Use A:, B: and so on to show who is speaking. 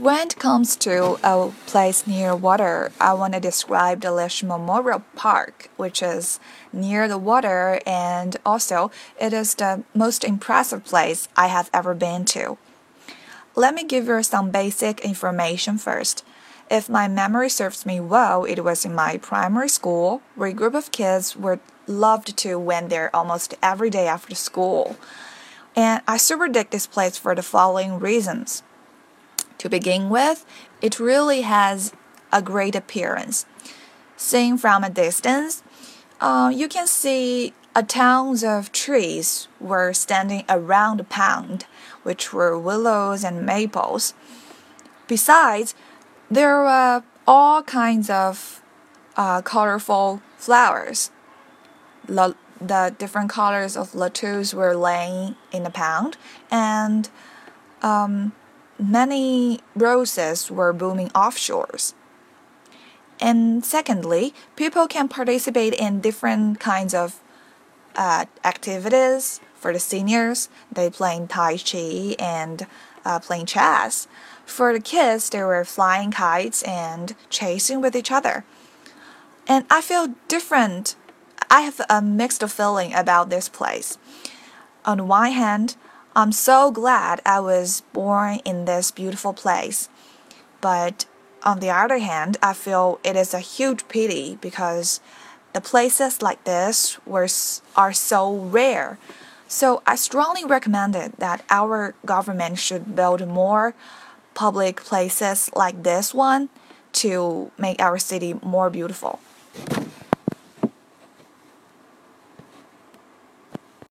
A: When it comes to a place near water, I want to describe the Lish Memorial Park, which is near the water and also it is the most impressive place I have ever been to. Let me give you some basic information first. If my memory serves me well, it was in my primary school where a group of kids were loved to went there almost every day after school. And I super dig this place for the following reasons. To begin with, it really has a great appearance. Seen from a distance, uh, you can see a tons of trees were standing around the pond, which were willows and maples. Besides, there were all kinds of uh, colorful flowers. The, the different colors of lettuce were laying in the pond, and um, many roses were blooming offshores. And secondly, people can participate in different kinds of uh, activities. For the seniors, they playing Tai Chi and uh, playing chess. For the kids, they were flying kites and chasing with each other. And I feel different. I have a mixed feeling about this place. On one hand, I'm so glad I was born in this beautiful place. But on the other hand, I feel it is a huge pity because the places like this were, are so rare. So I strongly recommended that our government should build more public places like this one to make our city more beautiful.